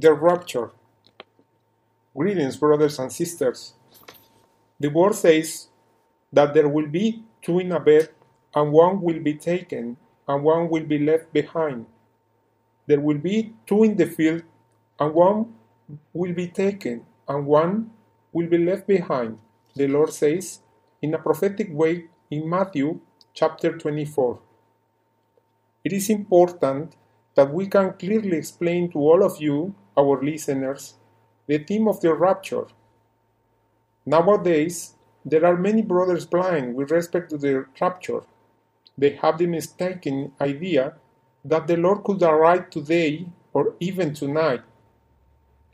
the rapture. Greetings, brothers and sisters. The word says that there will be two in a bed, and one will be taken, and one will be left behind. There will be two in the field, and one will be taken, and one will be left behind, the Lord says in a prophetic way in Matthew chapter 24. It is important that we can clearly explain to all of you, our listeners, the theme of the rapture. Nowadays, there are many brothers blind with respect to the rapture. They have the mistaken idea that the Lord could arrive today or even tonight.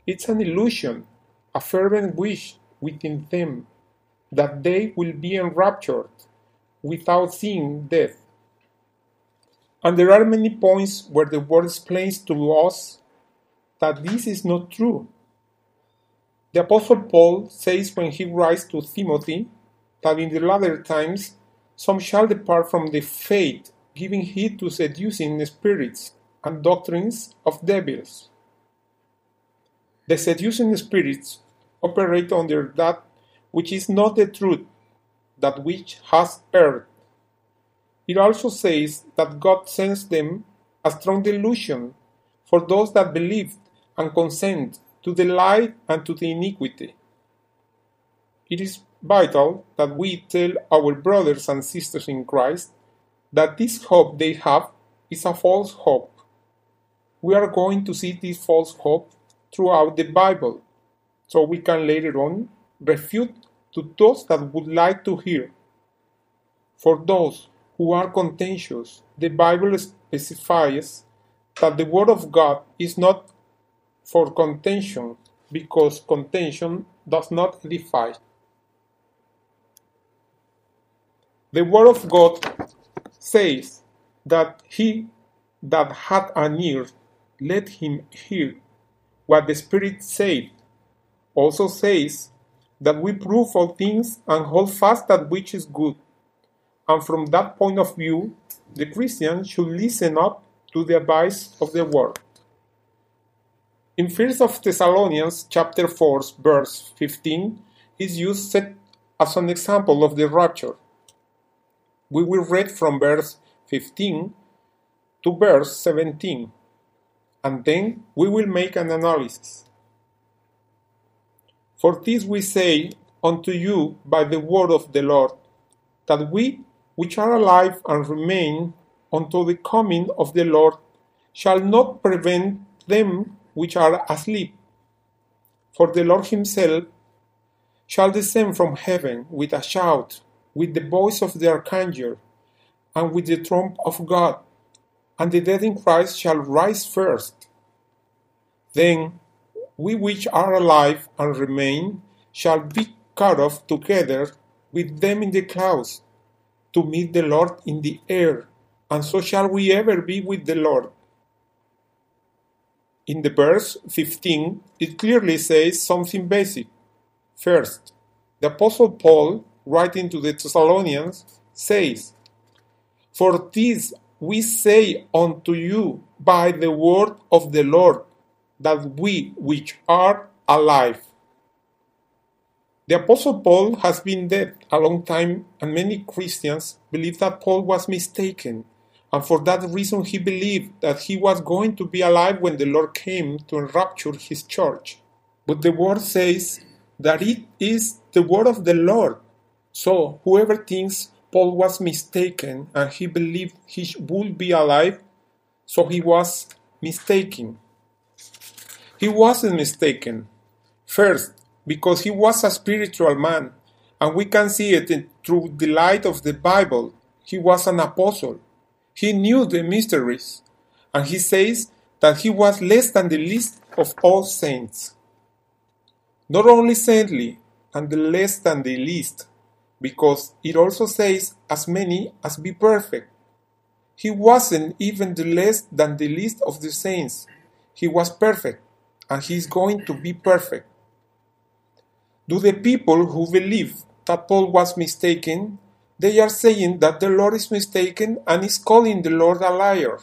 It's an illusion, a fervent wish within them that they will be enraptured without seeing death. And there are many points where the word explains to us that this is not true. The Apostle Paul says when he writes to Timothy that in the latter times some shall depart from the faith, giving heed to seducing spirits and doctrines of devils. The seducing spirits operate under that which is not the truth, that which has erred. It also says that God sends them a strong delusion for those that believe and consent to the lie and to the iniquity. It is vital that we tell our brothers and sisters in Christ that this hope they have is a false hope. We are going to see this false hope throughout the Bible, so we can later on refute to those that would like to hear. For those who are contentious, the Bible specifies that the Word of God is not for contention, because contention does not edify. The Word of God says that he that hath an ear, let him hear what the Spirit saith. Also says that we prove all things and hold fast that which is good. And from that point of view, the Christian should listen up to the advice of the word. In 1 of Thessalonians chapter 4 verse 15 is used as an example of the rapture. We will read from verse 15 to verse 17 and then we will make an analysis. For this we say unto you by the word of the Lord, that we which are alive and remain until the coming of the Lord shall not prevent them which are asleep. For the Lord himself shall descend from heaven with a shout, with the voice of the archangel, and with the trump of God, and the dead in Christ shall rise first. Then we which are alive and remain shall be cut off together with them in the clouds to meet the Lord in the air, and so shall we ever be with the Lord. In the verse 15, it clearly says something basic. First, the Apostle Paul, writing to the Thessalonians, says, For this we say unto you by the word of the Lord that we which are alive. The Apostle Paul has been dead a long time, and many Christians believe that Paul was mistaken, and for that reason he believed that he was going to be alive when the Lord came to enrapture his church. But the word says that it is the word of the Lord. So whoever thinks Paul was mistaken and he believed he would be alive, so he was mistaken. He wasn't mistaken. First, because he was a spiritual man, and we can see it through the light of the Bible. He was an apostle. He knew the mysteries, and he says that he was less than the least of all saints. Not only saintly, and the less than the least, because it also says as many as be perfect. He wasn't even the less than the least of the saints. He was perfect and he is going to be perfect. Do the people who believe that Paul was mistaken, they are saying that the Lord is mistaken and is calling the Lord a liar.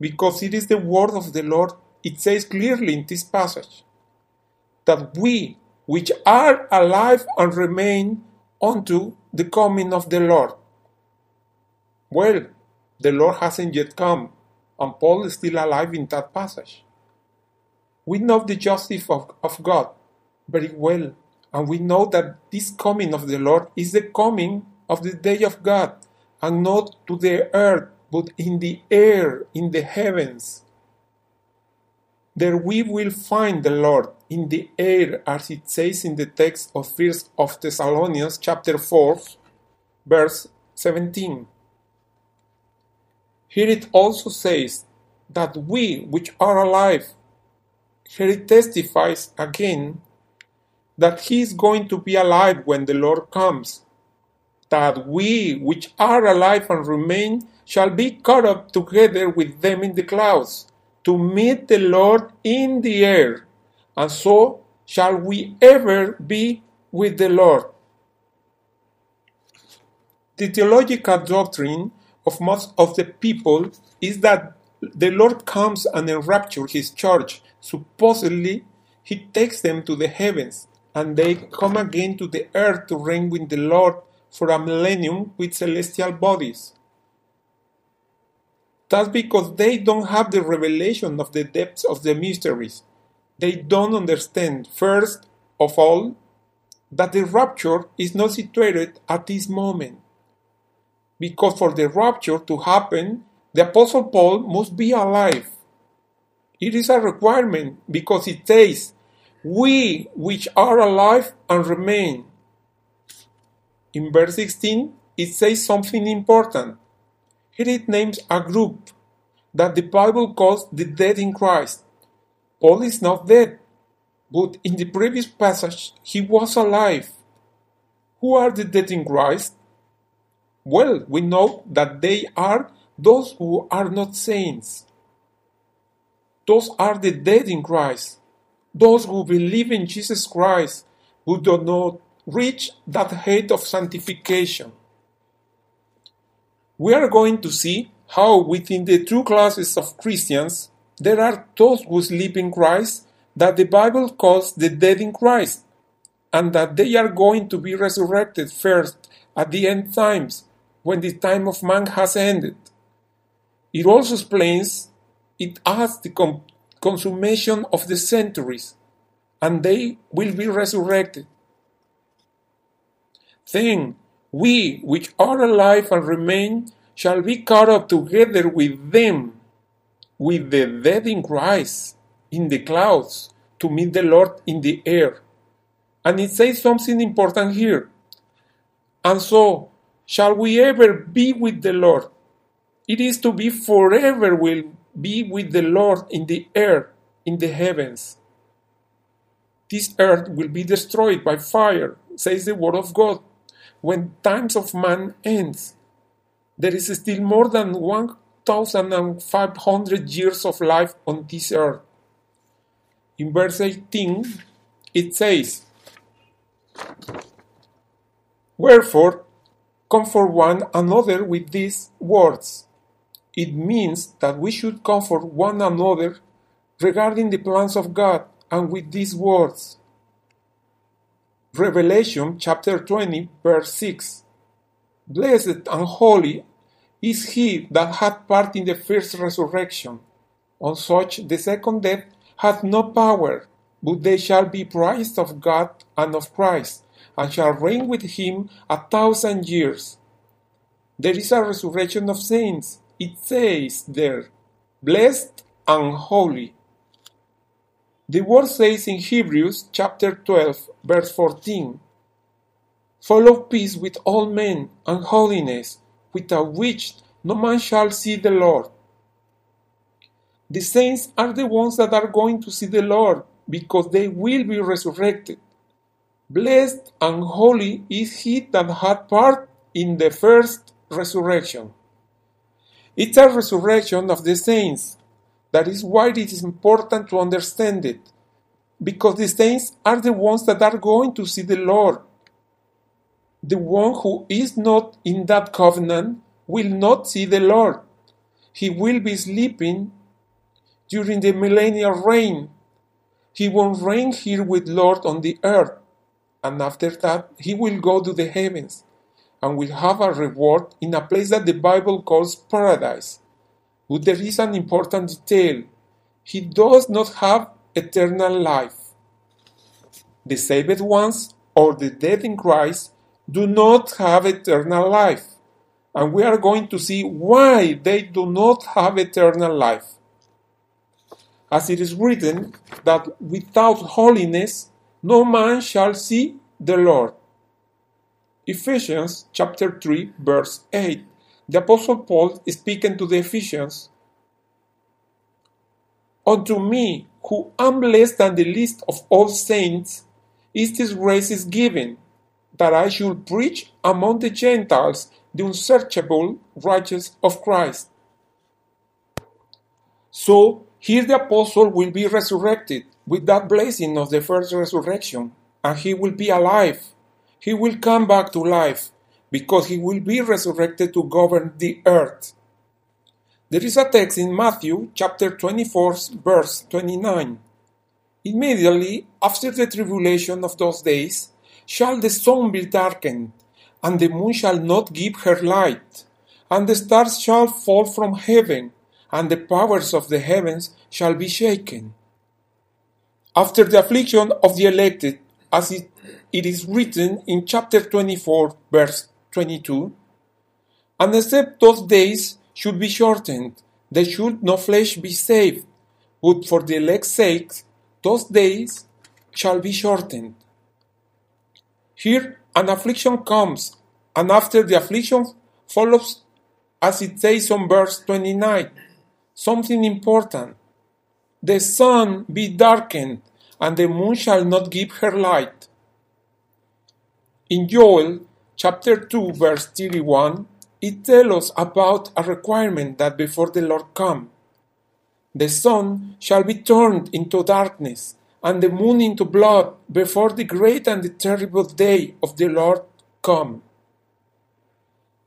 Because it is the word of the Lord it says clearly in this passage that we, which are alive and remain unto the coming of the Lord. Well, the Lord hasn't yet come, and Paul is still alive in that passage. We know the justice of, of God very well, and we know that this coming of the Lord is the coming of the day of God, and not to the earth, but in the air, in the heavens. There we will find the Lord in the air, as it says in the text of First of Thessalonians chapter 4, verse 17. Here it also says that we which are alive, here it testifies again that he is going to be alive when the Lord comes, that we which are alive and remain shall be caught up together with them in the clouds to meet the Lord in the air, and so shall we ever be with the Lord. The theological doctrine of most of the people is that the Lord comes and enraptures his church. Supposedly, he takes them to the heavens, and they come again to the earth to reign with the Lord for a millennium with celestial bodies. That's because they don't have the revelation of the depths of the mysteries. They don't understand, first of all, that the rapture is not situated at this moment because for the rapture to happen, the Apostle Paul must be alive. It is a requirement because it says, We which are alive and remain. In verse 16, it says something important. Here it names a group that the Bible calls the dead in Christ. Paul is not dead, but in the previous passage, he was alive. Who are the dead in Christ? Well, we know that they are those who are not saints. Those are the dead in Christ. Those who believe in Jesus Christ, who do not reach that height of sanctification. We are going to see how within the two classes of Christians there are those who sleep in Christ that the Bible calls the dead in Christ, and that they are going to be resurrected first at the end times when the time of man has ended. It also explains it as the com- consummation of the centuries, and they will be resurrected. Then we which are alive and remain shall be caught up together with them, with the dead in Christ, in the clouds, to meet the Lord in the air. And it says something important here. And so shall we ever be with the Lord. It is to be forever will be with the Lord in the earth, in the heavens. This earth will be destroyed by fire, says the word of God. When times of man ends, there is still more than 1,500 years of life on this earth. In verse 18, it says, Wherefore, comfort one another with these words. It means that we should comfort one another regarding the plans of God and with these words. Revelation chapter 20, verse 6. Blessed and holy is he that hath part in the first resurrection. On such the second death hath no power, but they shall be prized of God and of Christ, and shall reign with him a thousand years. There is a resurrection of saints. It says there, blessed and holy. The word says in Hebrews chapter 12, verse 14, Follow peace with all men and holiness, without which no man shall see the Lord. The saints are the ones that are going to see the Lord because they will be resurrected. Blessed and holy is he that had part in the first resurrection. It's a resurrection of the saints. That is why it is important to understand it. Because the saints are the ones that are going to see the Lord. The one who is not in that covenant will not see the Lord. He will be sleeping during the millennial reign. He will reign here with Lord on the earth, and after that he will go to the heavens and will have a reward in a place that the Bible calls paradise. But there is an important detail. He does not have eternal life. The saved ones or the dead in Christ do not have eternal life. And we are going to see why they do not have eternal life. As it is written, that without holiness no man shall see the Lord. Ephesians chapter 3, verse 8. The Apostle Paul is speaking to the Ephesians. Unto me, who am less than the least of all saints, is this grace is given, that I should preach among the Gentiles the unsearchable righteousness of Christ. So here the apostle will be resurrected with that blessing of the first resurrection, and he will be alive. He will come back to life because he will be resurrected to govern the earth. There is a text in Matthew chapter 24, verse 29. Immediately after the tribulation of those days shall the sun be darkened, and the moon shall not give her light, and the stars shall fall from heaven, and the powers of the heavens shall be shaken. After the affliction of the elected, as it, it is written in chapter 24, verse 22, and except those days should be shortened, there should no flesh be saved, but for the elect's sake those days shall be shortened. Here an affliction comes, and after the affliction follows, as it says on verse 29, something important. The sun be darkened, and the moon shall not give her light. In Joel chapter 2, verse 31, it tells us about a requirement that before the Lord come, the sun shall be turned into darkness, and the moon into blood, before the great and the terrible day of the Lord come.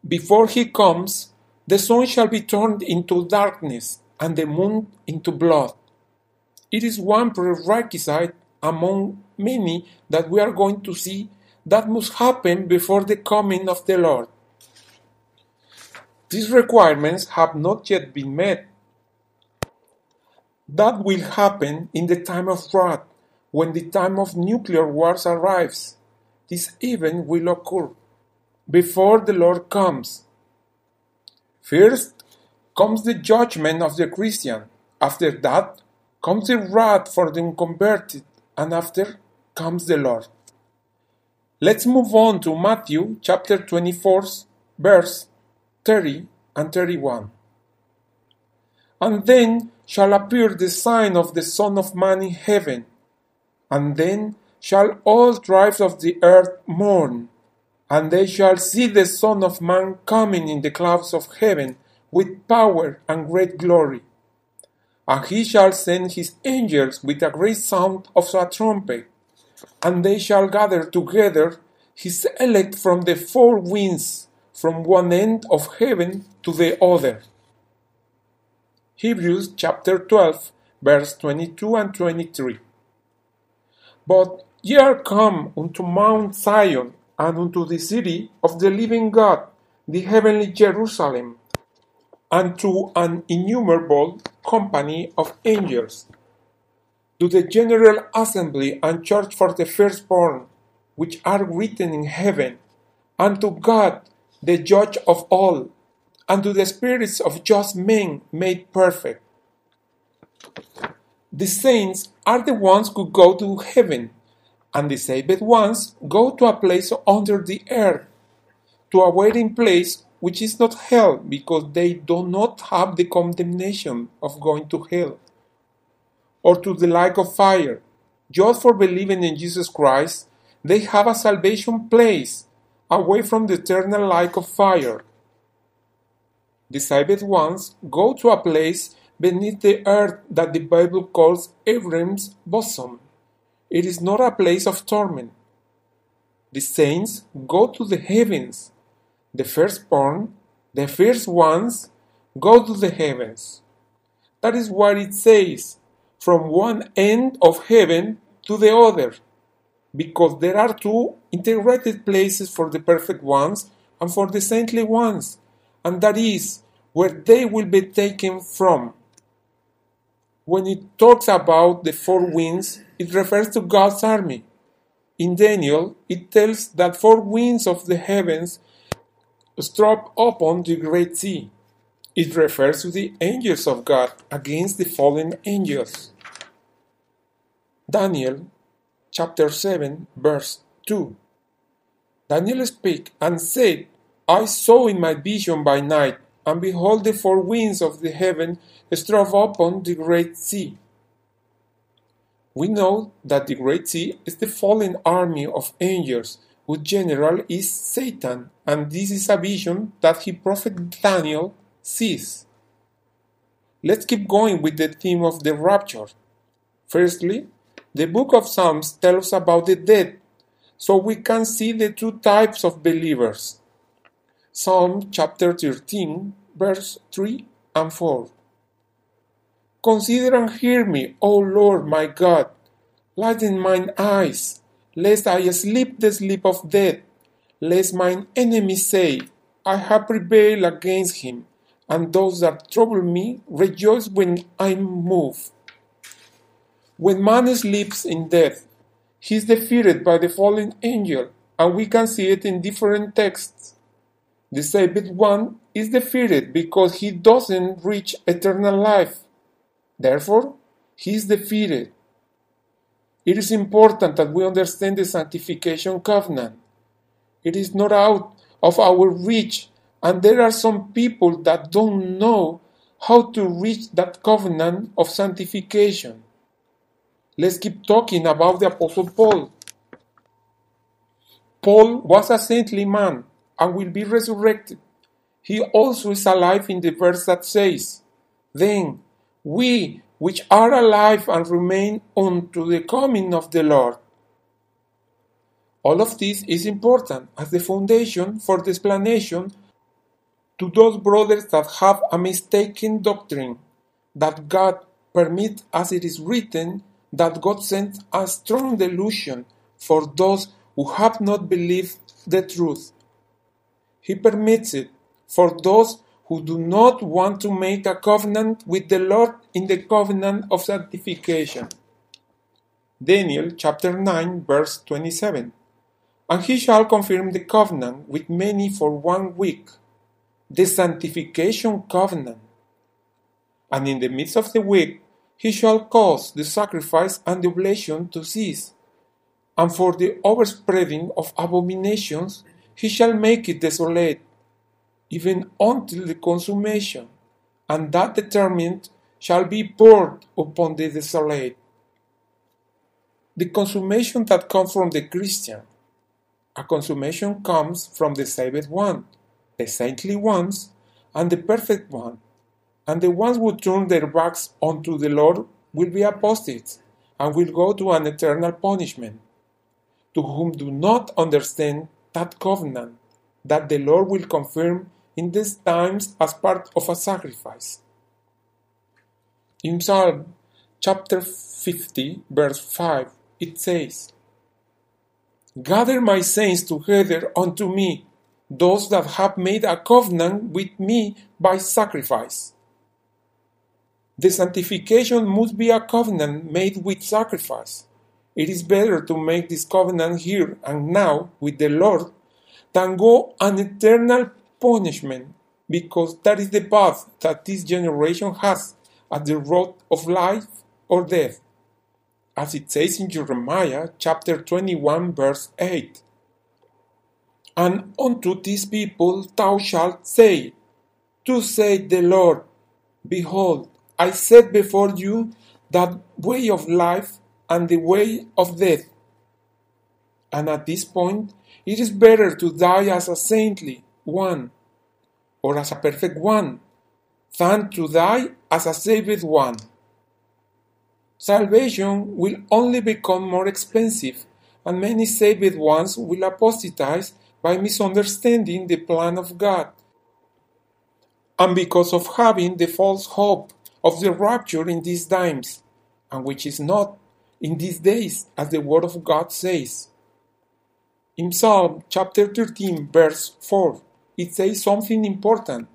Before he comes, the sun shall be turned into darkness, and the moon into blood. It is one prerequisite among many that we are going to see that must happen before the coming of the Lord. These requirements have not yet been met. That will happen in the time of wrath, when the time of nuclear wars arrives. This event will occur before the Lord comes. First comes the judgment of the Christian. After that comes the wrath for the unconverted, and after comes the Lord. Let's move on to Matthew chapter 24, verse 30 and 31. And then shall appear the sign of the Son of Man in heaven, and then shall all tribes of the earth mourn, and they shall see the Son of Man coming in the clouds of heaven with power and great glory. And he shall send his angels with a great sound of a trumpet, and they shall gather together his elect from the four winds, from one end of heaven to the other. Hebrews chapter 12, verse 22 and 23. But ye are come unto Mount Zion, and unto the city of the living God, the heavenly Jerusalem, and to an innumerable company of angels, to the general assembly and church for the firstborn, which are written in heaven, and to God, the judge of all, and to the spirits of just men made perfect. The saints are the ones who go to heaven, and the saved ones go to a place under the earth, to a waiting place which is not hell, because they do not have the condemnation of going to hell, or to the lake of fire. Just for believing in Jesus Christ, they have a salvation place away from the eternal lake of fire. The saved ones go to a place beneath the earth that the Bible calls Abraham's bosom. It is not a place of torment. The saints go to the heavens. The firstborn, the first ones, go to the heavens. That is what it says from one end of heaven to the other, because there are two integrated places for the perfect ones and for the saintly ones, and that is where they will be taken from. When it talks about the four winds, it refers to God's army. In Daniel, it tells that four winds of the heavens struck upon the great sea. It refers to the angels of God against the fallen angels. Daniel chapter 7 verse 2 Daniel spake and said, I saw in my vision by night, and behold the four winds of the heaven strove upon the great sea. We know that the great sea is the fallen army of angels, whose general is Satan, and this is a vision that he prophet Daniel sees. Let's keep going with the theme of the rapture. Firstly, the book of Psalms tells about the dead, so we can see the two types of believers. Psalm chapter 13, verse 3 and 4. Consider and hear me, O Lord my God. Lighten mine eyes, lest I sleep the sleep of death, lest mine enemies say, I have prevailed against him, and those that trouble me rejoice when I move. When man sleeps in death, he is defeated by the fallen angel, and we can see it in different texts. The saved one is defeated because he doesn't reach eternal life. Therefore, he is defeated. It is important that we understand the sanctification covenant. It is not out of our reach, and there are some people that don't know how to reach that covenant of sanctification. Let's keep talking about the Apostle Paul. Paul was a saintly man and will be resurrected. He also is alive in the verse that says, Then we which are alive and remain unto the coming of the Lord. All of this is important as the foundation for the explanation to those brothers that have a mistaken doctrine that God permit as it is written that God sent a strong delusion for those who have not believed the truth. He permits it for those who do not want to make a covenant with the Lord in the covenant of sanctification. Daniel chapter 9 verse 27. And he shall confirm the covenant with many for one week, the sanctification covenant. And in the midst of the week he shall cause the sacrifice and the oblation to cease, and for the overspreading of abominations he shall make it desolate, even until the consummation, and that determined shall be poured upon the desolate. The consummation that comes from the Christian, a consummation comes from the saved one, the saintly ones, and the perfect one, and the ones who turn their backs unto the Lord will be apostates and will go to an eternal punishment, to whom do not understand that covenant that the Lord will confirm in these times as part of a sacrifice. In Psalm chapter 50, verse 5, it says, Gather my saints together unto me, those that have made a covenant with me by sacrifice. The sanctification must be a covenant made with sacrifice. It is better to make this covenant here and now with the Lord than go an eternal punishment, because that is the path that this generation has at the road of life or death. As it says in Jeremiah chapter 21, verse 8. And unto these people thou shalt say, To say the Lord, Behold, I set before you that way of life and the way of death. And at this point, it is better to die as a saintly one or as a perfect one than to die as a saved one. Salvation will only become more expensive, and many saved ones will apostatize by misunderstanding the plan of God. And because of having the false hope of the rapture in these times, and which is not in these days, as the Word of God says. In Psalm chapter 13, verse 4, it says something important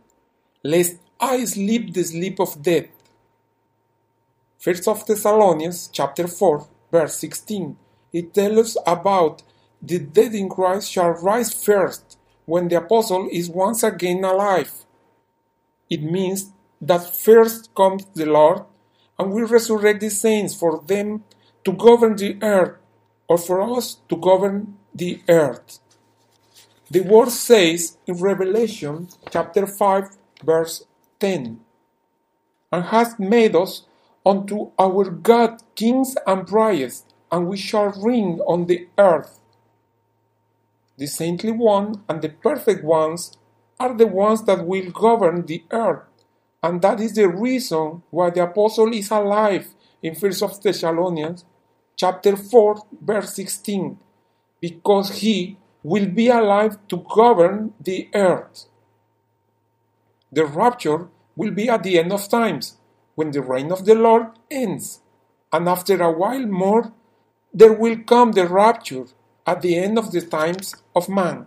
lest I sleep the sleep of death. First of Thessalonians chapter 4, verse 16, it tells us about the dead in Christ shall rise first when the apostle is once again alive. It means that first comes the Lord and will resurrect the saints for them to govern the earth or for us to govern the earth. The word says in Revelation chapter 5 verse 10 and has made us unto our God kings and priests and we shall reign on the earth. The saintly one and the perfect ones are the ones that will govern the earth, and that is the reason why the apostle is alive in 1 Thessalonians chapter 4 verse 16 because he will be alive to govern the earth. The rapture will be at the end of times when the reign of the Lord ends, and after a while more there will come the rapture at the end of the times of man.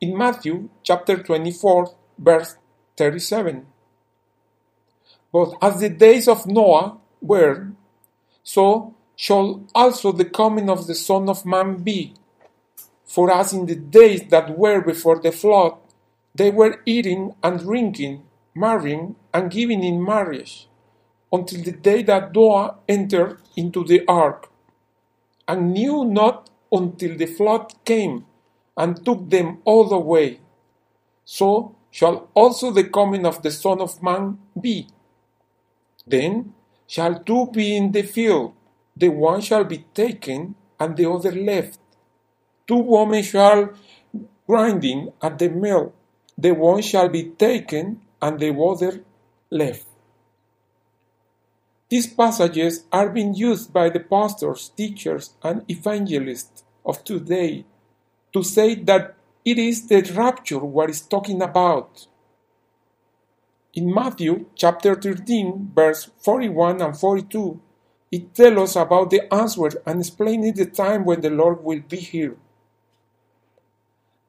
In Matthew chapter 24, verse 37. But as the days of Noah were, so shall also the coming of the Son of Man be. For as in the days that were before the flood, they were eating and drinking, marrying and giving in marriage, until the day that Noah entered into the ark, and knew not until the flood came and took them all away. So shall also the coming of the Son of Man be. Then shall two be in the field, the one shall be taken and the other left. Two women shall grinding at the mill, the one shall be taken and the other left. These passages are being used by the pastors, teachers, and evangelists of today to say that it is the rapture what is talking about. In Matthew chapter 13, verse 41 and 42, it tells us about the answer and explaining the time when the Lord will be here.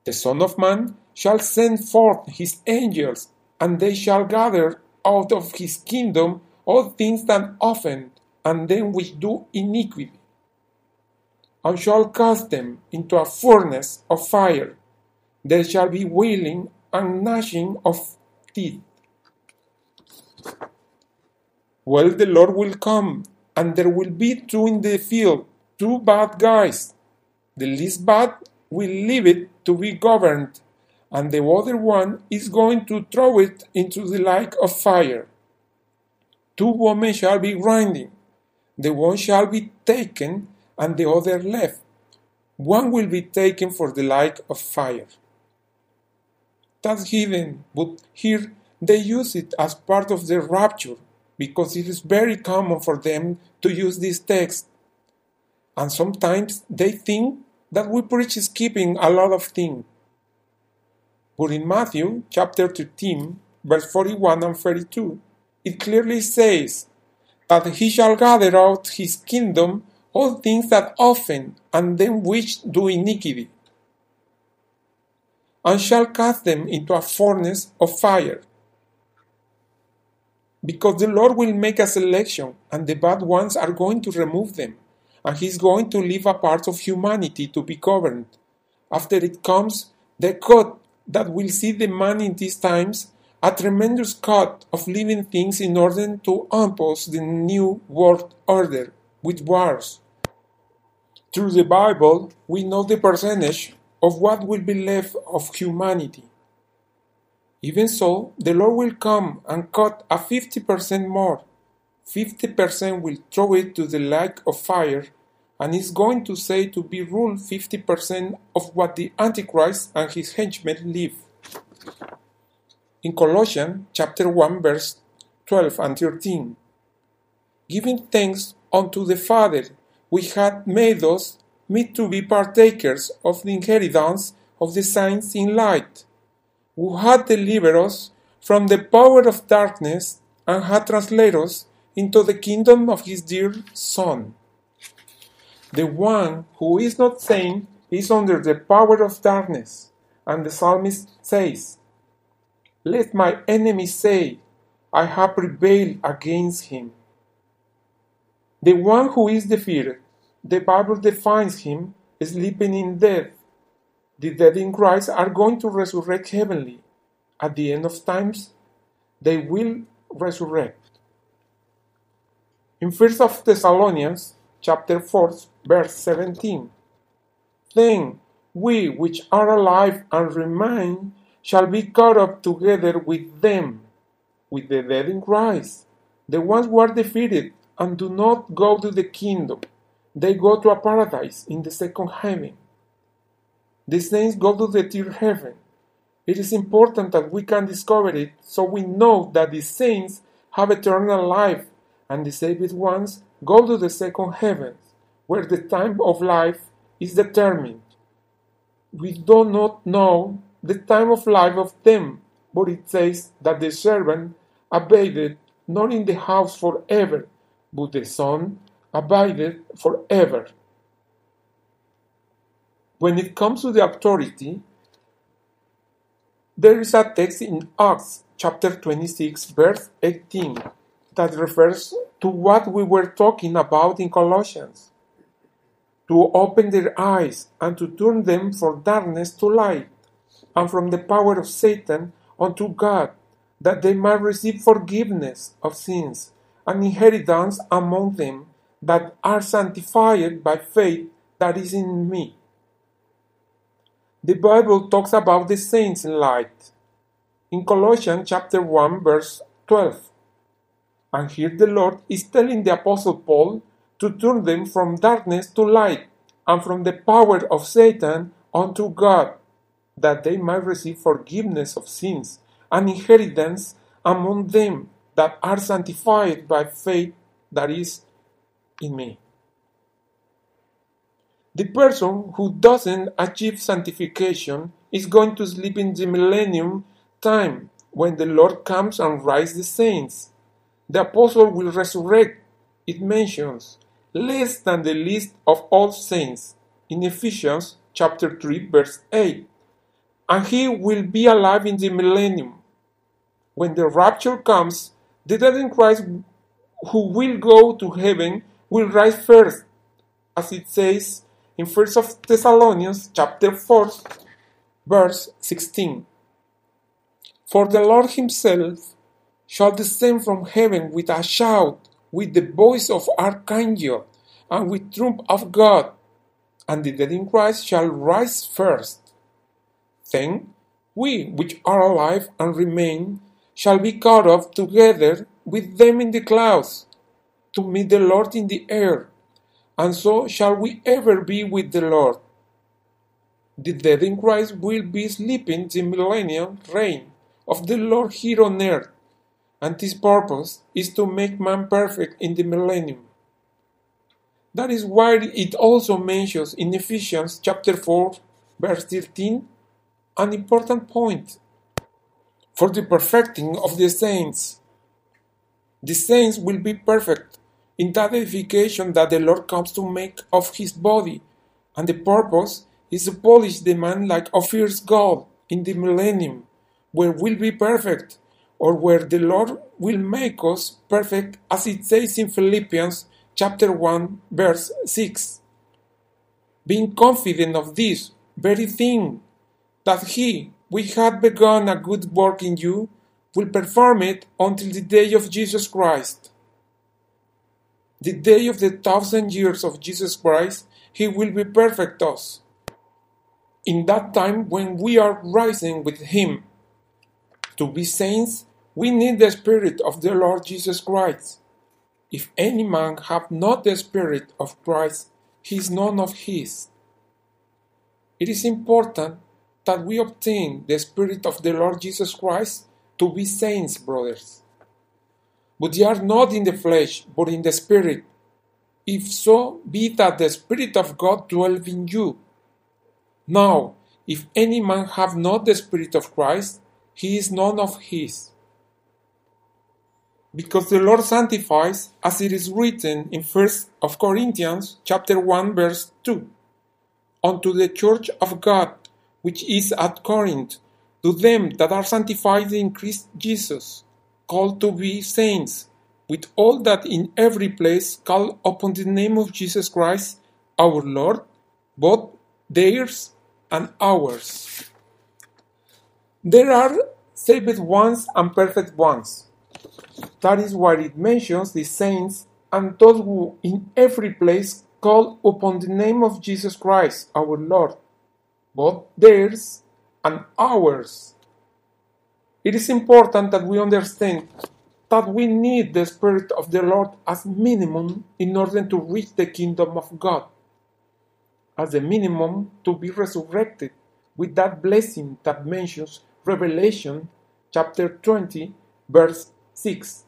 The Son of Man shall send forth his angels, and they shall gather out of his kingdom all things that offend, and them which do iniquity, and shall cast them into a furnace of fire. There shall be wailing and gnashing of teeth. Well, the Lord will come, and there will be two in the field, two bad guys. The least bad will leave it to be governed, and the other one is going to throw it into the lake of fire. Two women shall be grinding, the one shall be taken, and the other left. One will be taken for the lake of fire. Hidden, but here they use it as part of the rapture because it is very common for them to use this text. And sometimes they think that we preach skipping a lot of things. But in Matthew chapter 13, verse 41 and 42, it clearly says that he shall gather out his kingdom all things that offend and them which do iniquity, and shall cast them into a furnace of fire. Because the Lord will make a selection, and the bad ones are going to remove them, and He's going to leave a part of humanity to be governed. After it comes the cut that will see the man in these times a tremendous cut of living things in order to impose the new world order with wars. Through the Bible, we know the percentage of what will be left of humanity. Even so, the Lord will come and cut a 50% more. 50% will throw it to the lake of fire, and is going to say to be ruled 50% of what the Antichrist and his henchmen leave in Colossians chapter 1 verse 12 and 13. Giving thanks unto the Father which hath made us meet to be partakers of the inheritance of the saints in light, who hath delivered us from the power of darkness and hath translated us into the kingdom of his dear Son. The one who is not sane is under the power of darkness, and the psalmist says, Let my enemies say, I have prevailed against him. The one who is defeated, the Bible defines him sleeping in death. The dead in Christ are going to resurrect heavenly. At the end of times, they will resurrect. In 1 of Thessalonians chapter 4 verse 17 Then we which are alive and remain shall be caught up together with them, with the dead in Christ. The ones who are defeated and do not go to the kingdom, they go to a paradise in the second heaven. The saints go to the third heaven. It is important that we can discover it so we know that the saints have eternal life and the saved ones go to the second heaven, where the time of life is determined. We do not know the time of life of them, but it says that the servant abided not in the house forever, but the Son abided forever. When it comes to the authority, there is a text in Acts chapter 26, verse 18, that refers to what we were talking about in Colossians to open their eyes and to turn them from darkness to light, and from the power of Satan unto God, that they might receive forgiveness of sins and inheritance among them that are sanctified by faith that is in me. The Bible talks about the saints in light. In Colossians chapter 1 verse 12. And here the Lord is telling the apostle Paul to turn them from darkness to light and from the power of Satan unto God, that they might receive forgiveness of sins and inheritance among them that are sanctified by faith that is in me. The person who doesn't achieve sanctification is going to sleep in the millennium time when the Lord comes and raises the saints. The apostle will resurrect, it mentions, less than the least of all saints in Ephesians chapter 3 verse 8. And he will be alive in the millennium. When the rapture comes, the dead in Christ who will go to heaven will rise first, as it says in 1 Thessalonians chapter 4 verse 16. For the Lord himself shall descend from heaven with a shout, with the voice of archangel, and with trump of God, and the dead in Christ shall rise first. Then we which are alive and remain shall be caught up together with them in the clouds to meet the Lord in the air, and so shall we ever be with the Lord. The dead in Christ will be sleeping the millennial reign of the Lord here on earth, and his purpose is to make man perfect in the millennium. That is why it also mentions in Ephesians chapter 4, verse 13, an important point for the perfecting of the saints. The saints will be perfect in that edification that the Lord comes to make of his body, and the purpose is to polish the man like Ophir's gold in the millennium, where we'll be perfect, or where the Lord will make us perfect, as it says in Philippians chapter 1, verse 6. Being confident of this very thing, that he which hath begun a good work in you will perform it until the day of Jesus Christ. The day of the thousand years of Jesus Christ, he will be perfect us. In that time when we are rising with him. To be saints, we need the Spirit of the Lord Jesus Christ. If any man have not the Spirit of Christ, he is none of his. It is important that we obtain the Spirit of the Lord Jesus Christ to be saints, brothers. But ye are not in the flesh, but in the Spirit. If so be that the Spirit of God dwell in you. Now, if any man have not the Spirit of Christ, he is none of his. because the Lord sanctifies, as it is written in First of Corinthians chapter 1 verse 2, unto the church of God which is at Corinth, to them that are sanctified in Christ Jesus, called to be saints, with all that in every place call upon the name of Jesus Christ, our Lord, both theirs and ours. There are saved ones and perfect ones. That is why it mentions the saints and those who in every place call upon the name of Jesus Christ, our Lord, both theirs and ours. It is important that we understand that we need the Spirit of the Lord as minimum in order to reach the kingdom of God, as a minimum to be resurrected with that blessing that mentions Revelation chapter 20, verse 6.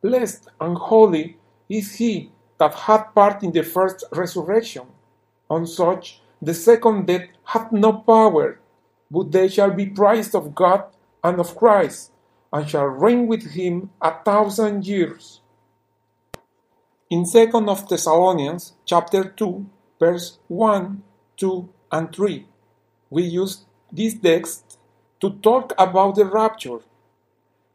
Blessed and holy is he that hath part in the first resurrection. On such the second death hath no power, but they shall be praised of God and of Christ, and shall reign with him a thousand years. In 2nd of Thessalonians chapter 2, verse 1, 2, and 3, we use this text to talk about the rapture.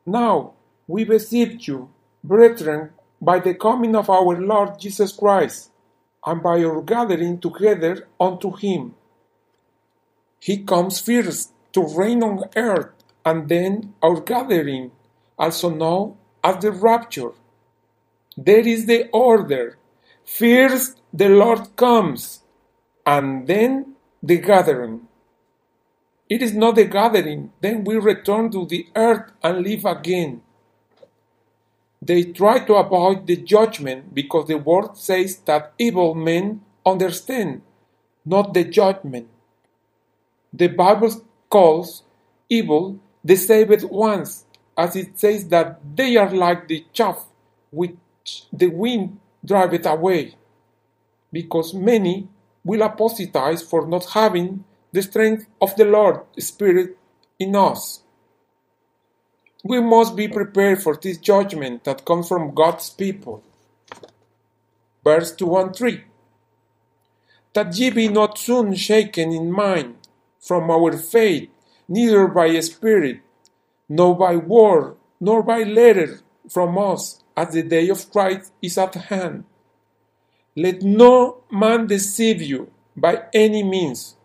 Now, we beseech you, brethren, by the coming of our Lord Jesus Christ, and by our gathering together unto him. He comes first to reign on earth, and then our gathering, also known as the rapture. There is the order. First the Lord comes, and then the gathering. It is not the gathering, then we return to the earth and live again. They try to avoid the judgment because the word says that evil men understand, not the judgment. The Bible calls evil the saved ones, as it says that they are like the chaff which the wind driveth away, because many will apostatize for not having the strength of the Lord Spirit in us. We must be prepared for this judgment that comes from God's people. Verse 2 and 3 That ye be not soon shaken in mind from our faith, neither by spirit, nor by word, nor by letter from us, as the day of Christ is at hand. Let no man deceive you by any means,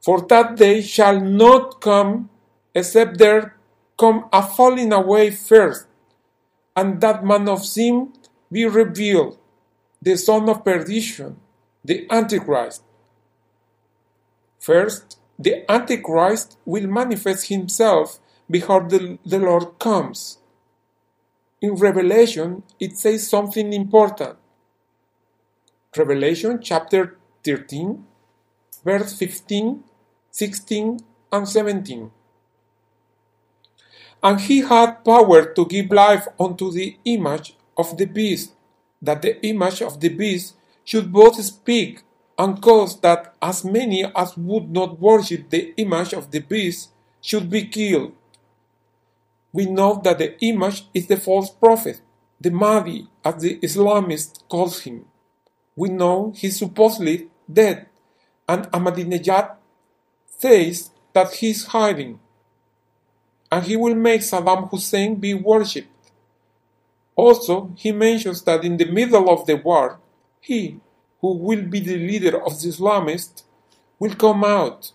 for that day shall not come except there come a falling away first, and that man of sin be revealed, the son of perdition, the Antichrist. First, the Antichrist will manifest himself before the, the Lord comes. In Revelation, it says something important. Revelation chapter 13, verse 15, 16, and 17. And he had power to give life unto the image of the beast, that the image of the beast should both speak and cause that as many as would not worship the image of the beast should be killed. We know that the image is the false prophet, the Mahdi, as the Islamist calls him. We know he's supposedly dead, and Ahmadinejad says that he's hiding and he will make Saddam Hussein be worshipped. Also, he mentions that in the middle of the war, he, who will be the leader of the Islamists, will come out.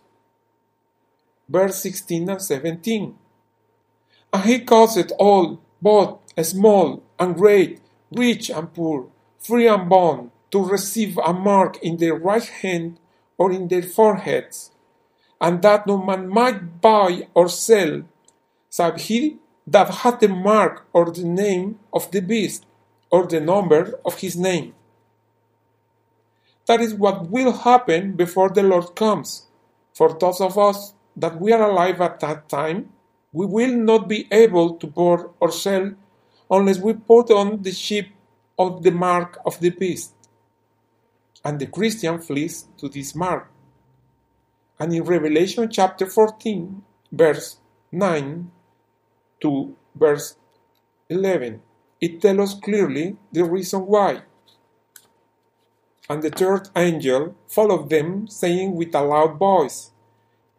Verse 16 and 17. And he it all, both small and great, rich and poor, free and bond, to receive a mark in their right hand or in their foreheads, and that no man might buy or sell save he that hath the mark or the name of the beast or the number of his name. That is what will happen before the Lord comes. For those of us that we are alive at that time, we will not be able to buy or sell unless we put on the sheep of the mark of the beast. And the Christian flees to this mark. And in Revelation chapter 14, verse 9, to verse 11. It tells us clearly the reason why. And the third angel followed them, saying with a loud voice,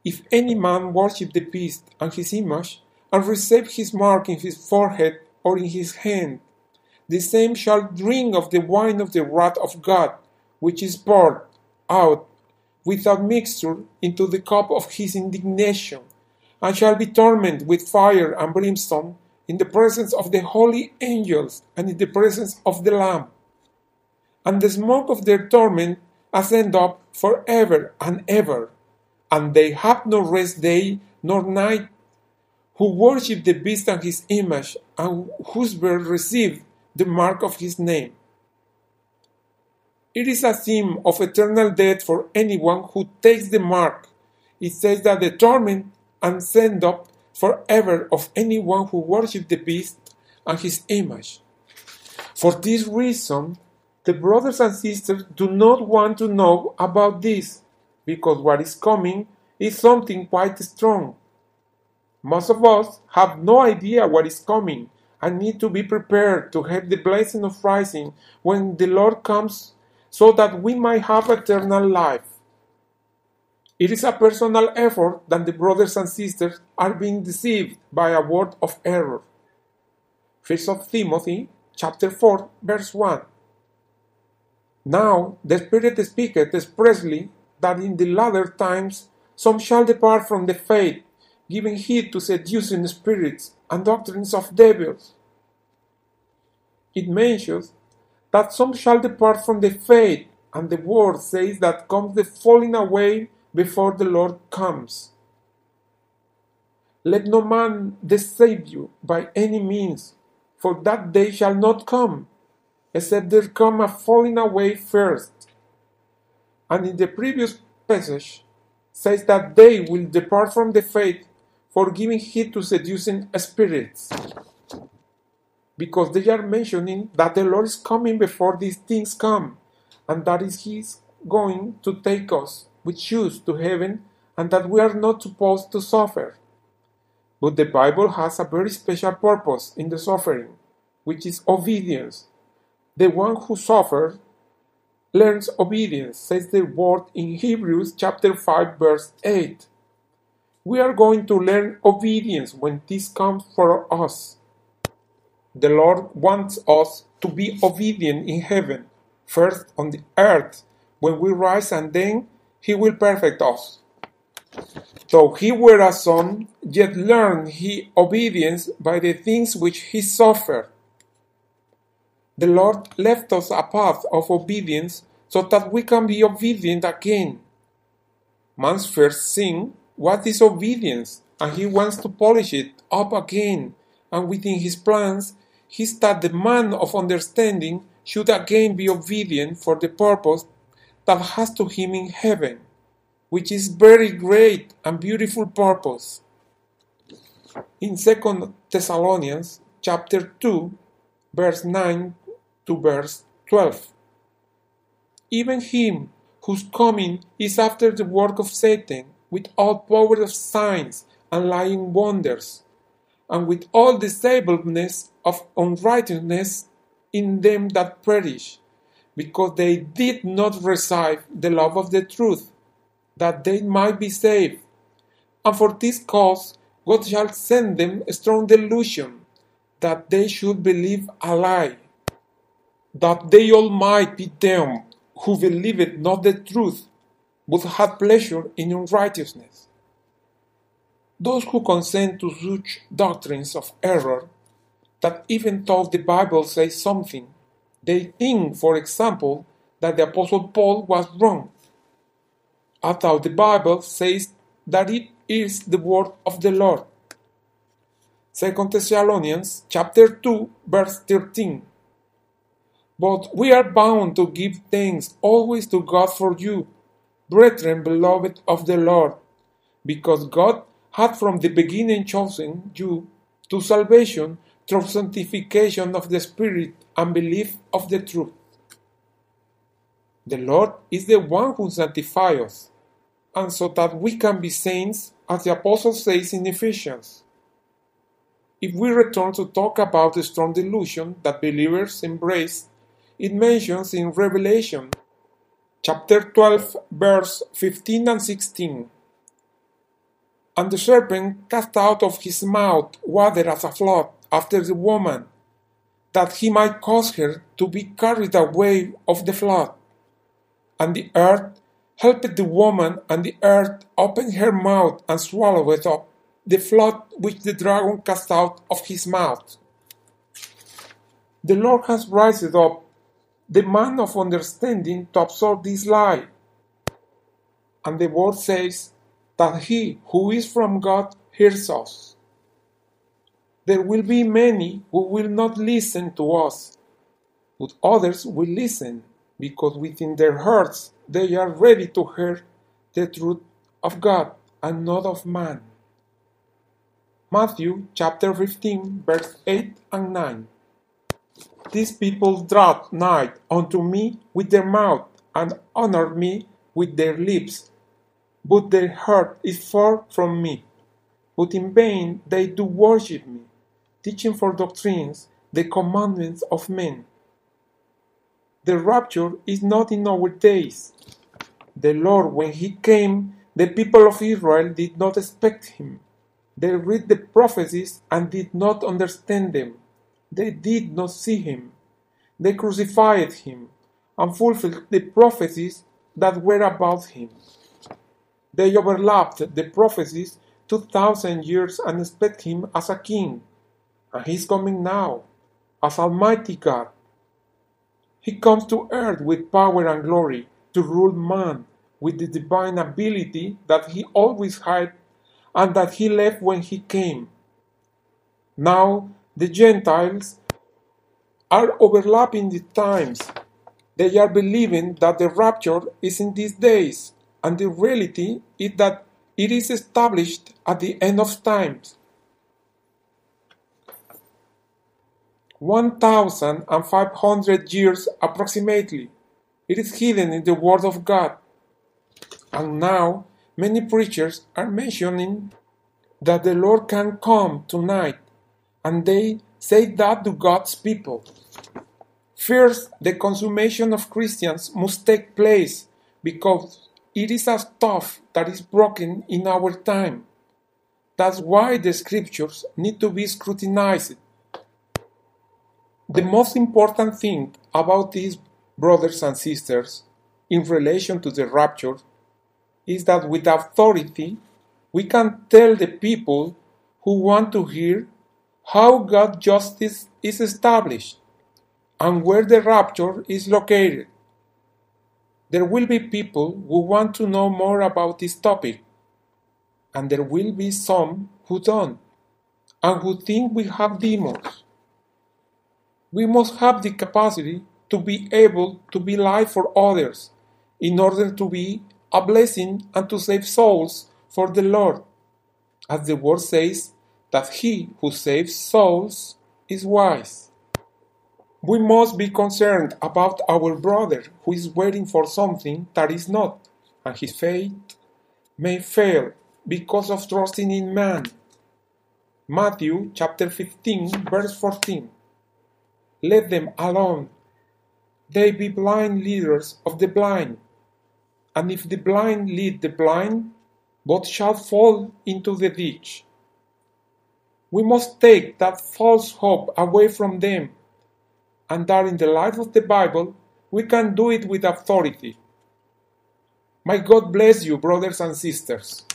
If any man worship the beast and his image, and receive his mark in his forehead or in his hand, the same shall drink of the wine of the wrath of God, which is poured out without mixture into the cup of his indignation, and shall be tormented with fire and brimstone in the presence of the holy angels and in the presence of the Lamb. And the smoke of their torment ascend up for ever and ever, and they have no rest day nor night, who worship the beast and his image, and whose birth received the mark of his name. It is a theme of eternal death for anyone who takes the mark. It says that the torment and send up forever of anyone who worships the beast and his image. For this reason, the brothers and sisters do not want to know about this, because what is coming is something quite strong. Most of us have no idea what is coming and need to be prepared to have the blessing of rising when the Lord comes so that we might have eternal life. It is a personal effort that the brothers and sisters are being deceived by a word of error. 1 Timothy chapter 4 verse 1 Now the Spirit speaketh expressly that in the latter times some shall depart from the faith, giving heed to seducing spirits and doctrines of devils. It mentions that some shall depart from the faith, and the word says that comes the falling away before the Lord comes. Let no man deceive you by any means, for that day shall not come, except there come a falling away first. And in the previous passage says that they will depart from the faith for giving heed to seducing spirits. Because they are mentioning that the Lord is coming before these things come, and that is He is going to take us with shoes to heaven, and that we are not supposed to suffer. But the Bible has a very special purpose in the suffering, which is obedience. The one who suffers learns obedience, says the word in Hebrews chapter 5 verse 8. We are going to learn obedience when this comes for us. The Lord wants us to be obedient in heaven, first on the earth when we rise, and then He will perfect us. Though he were a son, yet learned he obedience by the things which he suffered. The Lord left us a path of obedience so that we can be obedient again. Man's first sin was disobedience, and he wants to polish it up again. And within his plans, he that the man of understanding should again be obedient for the purpose that has to him in heaven, which is very great and beautiful purpose. In 2 Thessalonians chapter 2, verse 9 to verse 12. Even him whose coming is after the work of Satan, with all power of signs and lying wonders, and with all deceivableness of unrighteousness in them that perish, because they did not receive the love of the truth, that they might be saved. And for this cause God shall send them a strong delusion, that they should believe a lie, that they all might be them who believed not the truth, but had pleasure in unrighteousness. Those who consent to such doctrines of error, that even though the Bible says something, they think, for example, that the Apostle Paul was wrong, although the Bible says that it is the word of the Lord. 2 Thessalonians chapter 2 verse 13 But we are bound to give thanks always to God for you, brethren beloved of the Lord, because God had from the beginning chosen you to salvation through sanctification of the Spirit and belief of the truth. The Lord is the one who sanctifies us, and so that we can be saints, as the Apostle says in Ephesians. If we return to talk about the strong delusion that believers embrace, it mentions in Revelation chapter 12, verse 15 and 16. And the serpent cast out of his mouth water as a flood after the woman, that he might cause her to be carried away of the flood. And the earth helped the woman, and the earth opened her mouth and swallowed up the flood which the dragon cast out of his mouth. The Lord has raised up the man of understanding to absorb this lie. And the word says that he who is from God hears us. There will be many who will not listen to us, but others will listen because within their hearts they are ready to hear the truth of God and not of man. Matthew chapter 15, verse 8 and 9. These people draw nigh unto me with their mouth and honor me with their lips, but their heart is far from me. But in vain they do worship me, teaching for doctrines the commandments of men. The rapture is not in our days. The Lord, when He came, the people of Israel did not expect Him. They read the prophecies and did not understand them. They did not see Him. They crucified Him and fulfilled the prophecies that were about Him. They overlapped the prophecies 2,000 years and expect Him as a king. And He's coming now as Almighty God. He comes to earth with power and glory to rule man with the divine ability that he always had and that he left when he came. Now the Gentiles are overlapping the times. They are believing that the rapture is in these days, and the reality is that it is established at the end of times. 1,500 years approximately. It is hidden in the Word of God. And now, many preachers are mentioning that the Lord can come tonight, and they say that to God's people. First, the consummation of Christians must take place because it is a stuff that is broken in our time. That's why the scriptures need to be scrutinized the most important thing about these brothers and sisters in relation to the rapture is that with authority we can tell the people who want to hear how God's justice is established and where the rapture is located. There will be people who want to know more about this topic, and there will be some who don't, and who think we have demons we must have the capacity to be able to be light for others in order to be a blessing and to save souls for the Lord. As the word says, that he who saves souls is wise. We must be concerned about our brother who is waiting for something that is not, and his faith may fail because of trusting in man. Matthew chapter 15, verse 14. Let them alone. They be blind leaders of the blind. And if the blind lead the blind, both shall fall into the ditch. We must take that false hope away from them, and that in the light of the Bible we can do it with authority. May God bless you, brothers and sisters.